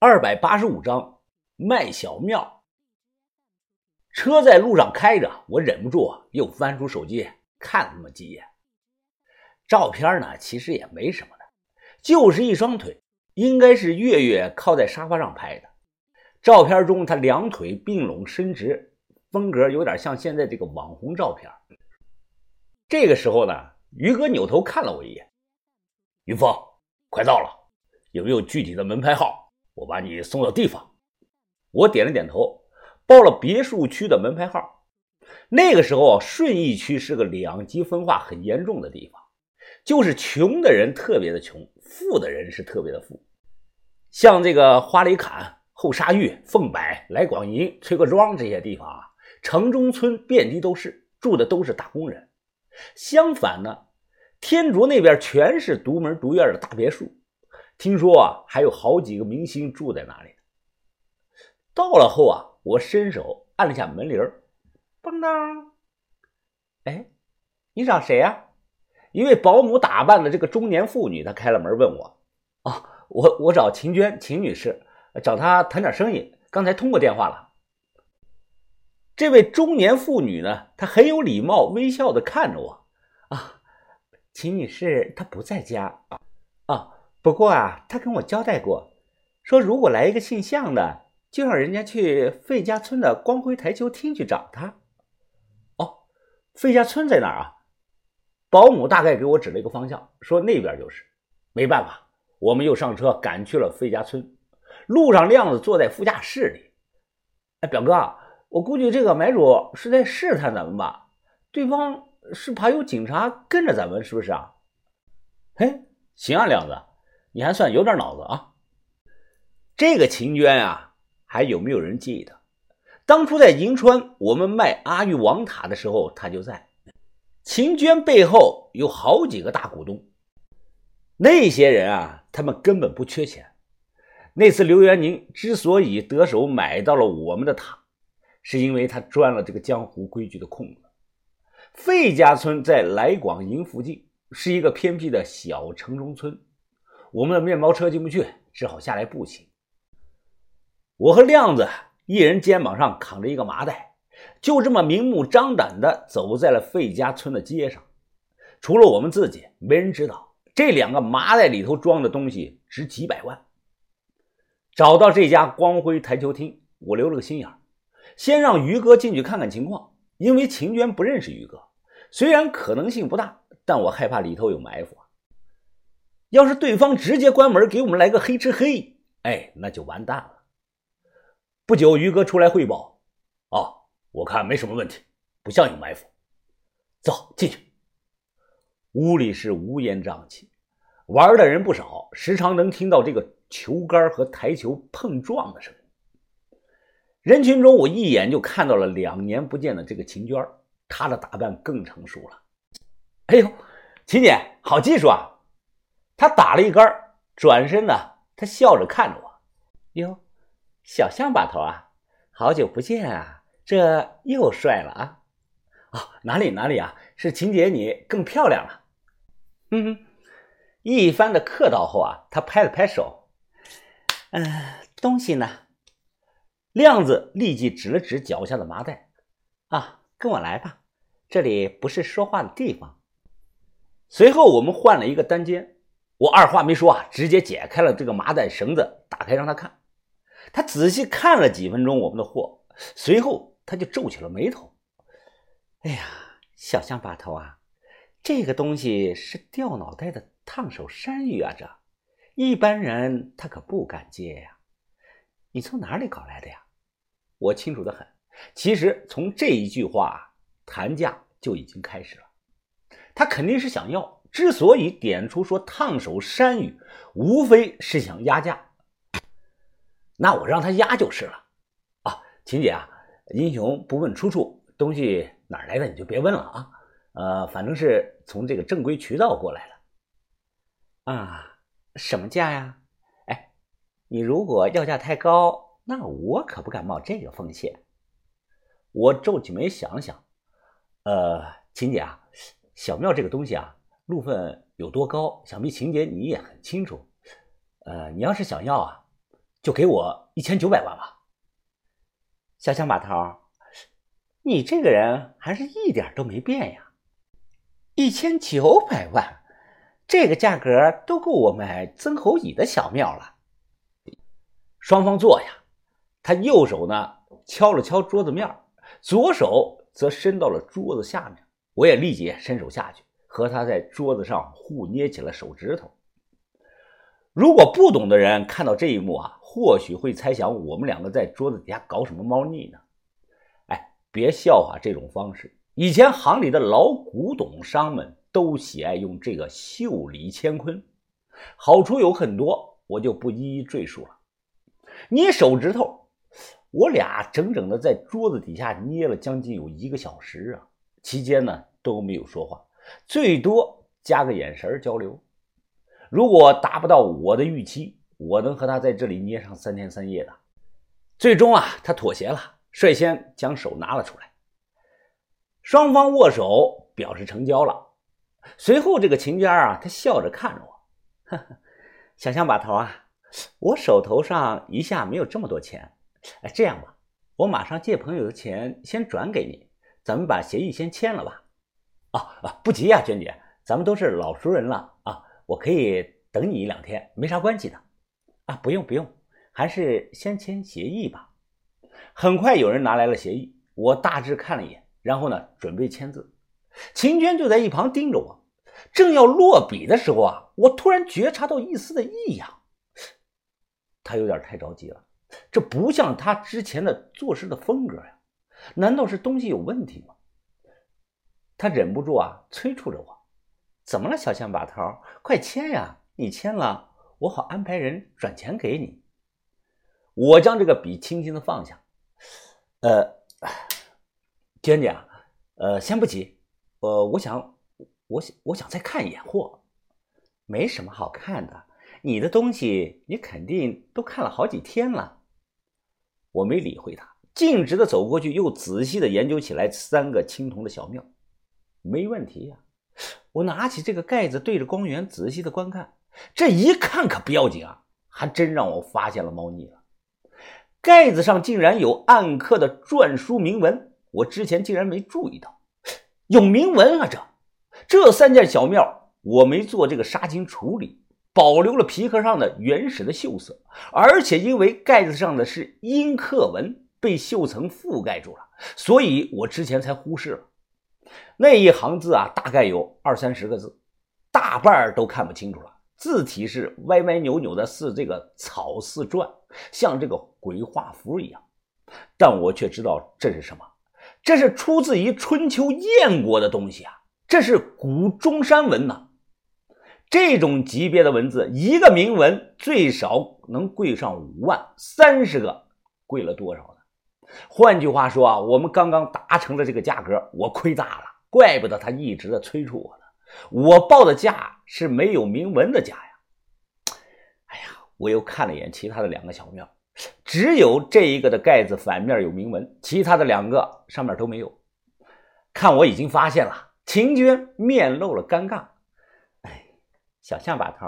二百八十五章卖小庙。车在路上开着，我忍不住又翻出手机看了那么几眼。照片呢，其实也没什么的，就是一双腿，应该是月月靠在沙发上拍的。照片中，他两腿并拢伸直，风格有点像现在这个网红照片。这个时候呢，于哥扭头看了我一眼：“云峰，快到了，有没有具体的门牌号？”我把你送到地方，我点了点头，报了别墅区的门牌号。那个时候，顺义区是个两极分化很严重的地方，就是穷的人特别的穷，富的人是特别的富。像这个花里坎、后沙峪、凤柏、来广营、崔各庄这些地方啊，城中村遍地都是，住的都是打工人。相反呢，天竺那边全是独门独院的大别墅。听说啊，还有好几个明星住在那里。到了后啊，我伸手按了下门铃嘣当。哎，你找谁呀？一位保姆打扮的这个中年妇女，她开了门问我：“哦，我我找秦娟，秦女士，找她谈点生意。刚才通过电话了。”这位中年妇女呢，她很有礼貌，微笑的看着我：“啊，秦女士她不在家啊啊。”不过啊，他跟我交代过，说如果来一个姓向的，就让人家去费家村的光辉台球厅去找他。哦，费家村在哪儿啊？保姆大概给我指了一个方向，说那边就是。没办法，我们又上车赶去了费家村。路上，亮子坐在副驾驶里。哎，表哥，我估计这个买主是在试探咱们吧？对方是怕有警察跟着咱们，是不是啊？嘿，行啊，亮子。你还算有点脑子啊！这个秦娟啊，还有没有人记得？当初在银川我们卖阿育王塔的时候，她就在。秦娟背后有好几个大股东，那些人啊，他们根本不缺钱。那次刘元宁之所以得手买到了我们的塔，是因为他钻了这个江湖规矩的空子。费家村在来广营附近，是一个偏僻的小城中村。我们的面包车进不去，只好下来步行。我和亮子一人肩膀上扛着一个麻袋，就这么明目张胆地走在了费家村的街上。除了我们自己，没人知道这两个麻袋里头装的东西值几百万。找到这家光辉台球厅，我留了个心眼先让于哥进去看看情况，因为秦娟不认识于哥。虽然可能性不大，但我害怕里头有埋伏。要是对方直接关门给我们来个黑吃黑，哎，那就完蛋了。不久，于哥出来汇报：“哦，我看没什么问题，不像有埋伏。”走进去。屋里是乌烟瘴气，玩的人不少，时常能听到这个球杆和台球碰撞的声音。人群中，我一眼就看到了两年不见的这个秦娟，她的打扮更成熟了。哎呦，秦姐，好技术啊！他打了一杆，转身呢，他笑着看着我：“哟，小象把头啊，好久不见啊，这又帅了啊！啊，哪里哪里啊，是秦姐你更漂亮了。”嗯，一番的客套后啊，他拍了拍手：“嗯，东西呢？”亮子立即指了指脚下的麻袋：“啊，跟我来吧，这里不是说话的地方。”随后我们换了一个单间。我二话没说啊，直接解开了这个麻袋绳子，打开让他看。他仔细看了几分钟我们的货，随后他就皱起了眉头。哎呀，小象把头啊，这个东西是掉脑袋的烫手山芋啊，这一般人他可不敢接呀。你从哪里搞来的呀？我清楚的很。其实从这一句话谈价就已经开始了，他肯定是想要。之所以点出说烫手山芋，无非是想压价。那我让他压就是了。啊，秦姐啊，英雄不问出处，东西哪来的你就别问了啊。呃，反正是从这个正规渠道过来的。啊，什么价呀？哎，你如果要价太高，那我可不敢冒这个风险。我皱起眉想想，呃，秦姐啊，小庙这个东西啊。路分有多高？想必秦姐你也很清楚。呃，你要是想要啊，就给我一千九百万吧。小强把头，你这个人还是一点都没变呀！一千九百万，这个价格都够我买曾侯乙的小庙了。双方坐呀，他右手呢敲了敲桌子面，左手则伸到了桌子下面。我也立即伸手下去，和他在桌子上互捏起了手指头。如果不懂的人看到这一幕啊，或许会猜想我们两个在桌子底下搞什么猫腻呢？哎，别笑话这种方式。以前行里的老古董商们都喜爱用这个袖里乾坤，好处有很多，我就不一一赘述了。捏手指头，我俩整整的在桌子底下捏了将近有一个小时啊，期间呢都没有说话，最多加个眼神交流。如果达不到我的预期，我能和他在这里捏上三天三夜的。最终啊，他妥协了，率先将手拿了出来。双方握手表示成交了。随后，这个秦娟啊，她笑着看着我，呵呵，小象把头啊，我手头上一下没有这么多钱。哎，这样吧，我马上借朋友的钱先转给你，咱们把协议先签了吧。啊啊，不急呀，娟姐，咱们都是老熟人了啊。我可以等你一两天，没啥关系的，啊，不用不用，还是先签协议吧。很快有人拿来了协议，我大致看了一眼，然后呢，准备签字。秦娟就在一旁盯着我，正要落笔的时候啊，我突然觉察到一丝的异样。他有点太着急了，这不像他之前的做事的风格呀，难道是东西有问题吗？他忍不住啊，催促着我。怎么了，小象把头，快签呀！你签了，我好安排人转钱给你。我将这个笔轻轻的放下。呃，娟姐啊，呃，先不急，呃，我想，我想，我想再看一眼货。没什么好看的，你的东西你肯定都看了好几天了。我没理会他，径直的走过去，又仔细的研究起来三个青铜的小庙。没问题呀。我拿起这个盖子，对着光源仔细的观看。这一看可不要紧啊，还真让我发现了猫腻了。盖子上竟然有暗刻的篆书铭文，我之前竟然没注意到。有铭文啊！这这三件小庙，我没做这个杀青处理，保留了皮壳上的原始的锈色，而且因为盖子上的是阴刻文，被锈层覆盖住了，所以我之前才忽视了。那一行字啊，大概有二三十个字，大半都看不清楚了。字体是歪歪扭扭的，似这个草似篆，像这个鬼画符一样。但我却知道这是什么，这是出自于春秋燕国的东西啊！这是古中山文呐。这种级别的文字，一个铭文最少能贵上五万，三十个贵了多少呢？换句话说啊，我们刚刚达成了这个价格，我亏大了。怪不得他一直在催促我呢。我报的价是没有铭文的价呀。哎呀，我又看了一眼其他的两个小庙，只有这一个的盖子反面有铭文，其他的两个上面都没有。看我已经发现了，秦娟面露了尴尬。哎，小象把头，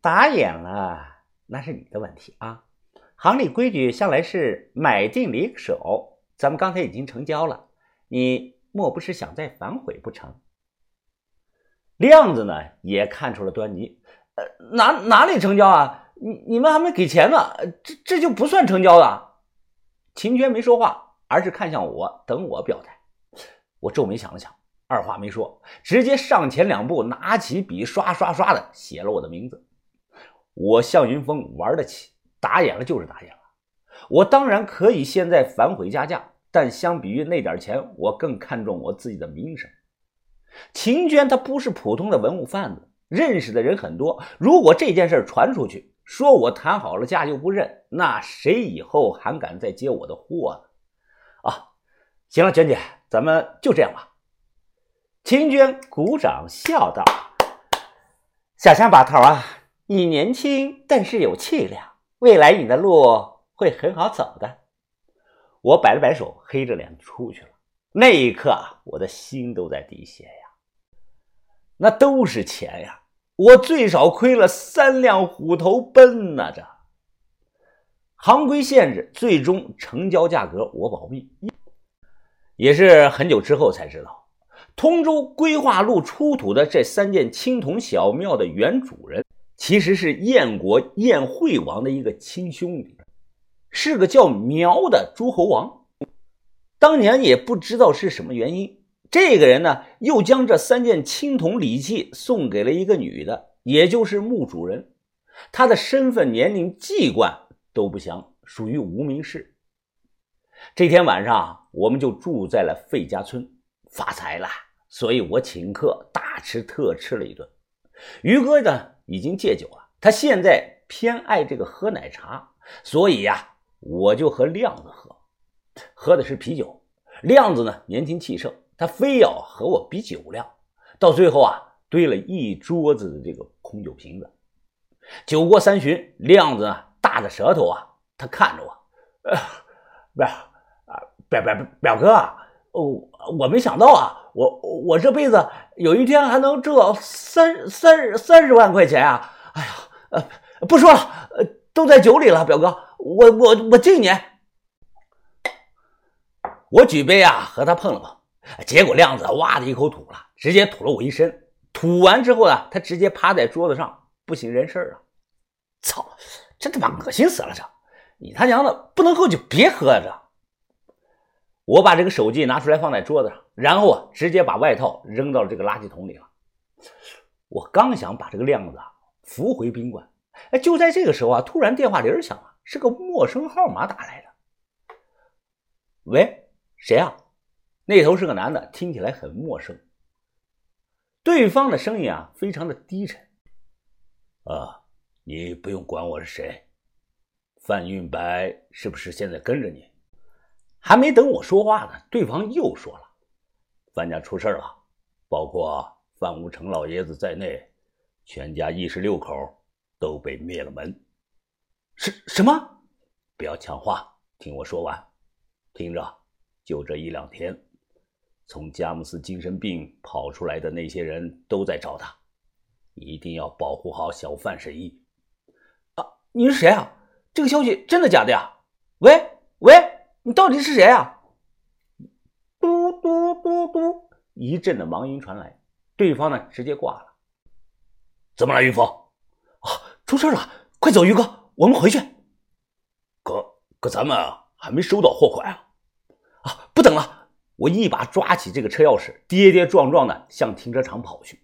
打眼了那是你的问题啊。行里规矩向来是买定离手，咱们刚才已经成交了，你莫不是想再反悔不成？亮子呢也看出了端倪，呃，哪哪里成交啊？你你们还没给钱呢，这这就不算成交了。秦娟没说话，而是看向我，等我表态。我皱眉想了想，二话没说，直接上前两步，拿起笔，刷刷刷的写了我的名字。我向云峰玩得起。打眼了就是打眼了，我当然可以现在反悔加价，但相比于那点钱，我更看重我自己的名声。秦娟她不是普通的文物贩子，认识的人很多。如果这件事传出去，说我谈好了价就不认，那谁以后还敢再接我的货呢？啊，行了，娟姐，咱们就这样吧。秦娟鼓掌笑道：“小香把头啊，你年轻，但是有气量。”未来你的路会很好走的。我摆了摆手，黑着脸出去了。那一刻啊，我的心都在滴血呀。那都是钱呀，我最少亏了三辆虎头奔呐！这行规限制，最终成交价格我保密。也是很久之后才知道，通州规划路出土的这三件青铜小庙的原主人，其实是燕国燕惠王的一个亲兄弟，是个叫苗的诸侯王。当年也不知道是什么原因，这个人呢，又将这三件青铜礼器送给了一个女的，也就是墓主人。他的身份、年龄、籍贯都不详，属于无名氏。这天晚上，我们就住在了费家村，发财了，所以我请客大吃特吃了一顿。于哥呢，已经戒酒了，他现在偏爱这个喝奶茶，所以呀，我就和亮子喝。喝的是啤酒，亮子呢年轻气盛，他非要和我比酒量，到最后啊堆了一桌子的这个空酒瓶子。酒过三巡，亮子呢大着舌头啊，他看着我，呃，不是啊，表表表哥啊，哦，我没想到啊，我我这辈子有一天还能挣到三三三十万块钱啊！哎呀，呃，不说了，呃，都在酒里了，表哥，我我我敬你。我举杯啊，和他碰了碰，结果亮子哇的一口吐了，直接吐了我一身。吐完之后呢，他直接趴在桌子上，不省人事了。操，这他妈恶心死了！这你他娘的不能喝就别喝这。我把这个手机拿出来放在桌子上，然后啊，直接把外套扔到了这个垃圾桶里了。我刚想把这个亮子啊扶回宾馆，哎，就在这个时候啊，突然电话铃响了，是个陌生号码打来的。喂？谁啊？那头是个男的，听起来很陌生。对方的声音啊，非常的低沉。啊，你不用管我是谁。范运白是不是现在跟着你？还没等我说话呢，对方又说了：“范家出事了，包括范无成老爷子在内，全家一十六口都被灭了门。”什什么？不要抢话，听我说完，听着。就这一两天，从佳木斯精神病跑出来的那些人都在找他，一定要保护好小范神医。啊，你是谁啊？这个消息真的假的呀？喂喂，你到底是谁啊？嘟嘟嘟嘟，一阵的忙音传来，对方呢直接挂了。怎么了，于峰？啊，出事了！快走，于哥，我们回去。可可，咱们还没收到货款啊。啊！不等了，我一把抓起这个车钥匙，跌跌撞撞的向停车场跑去。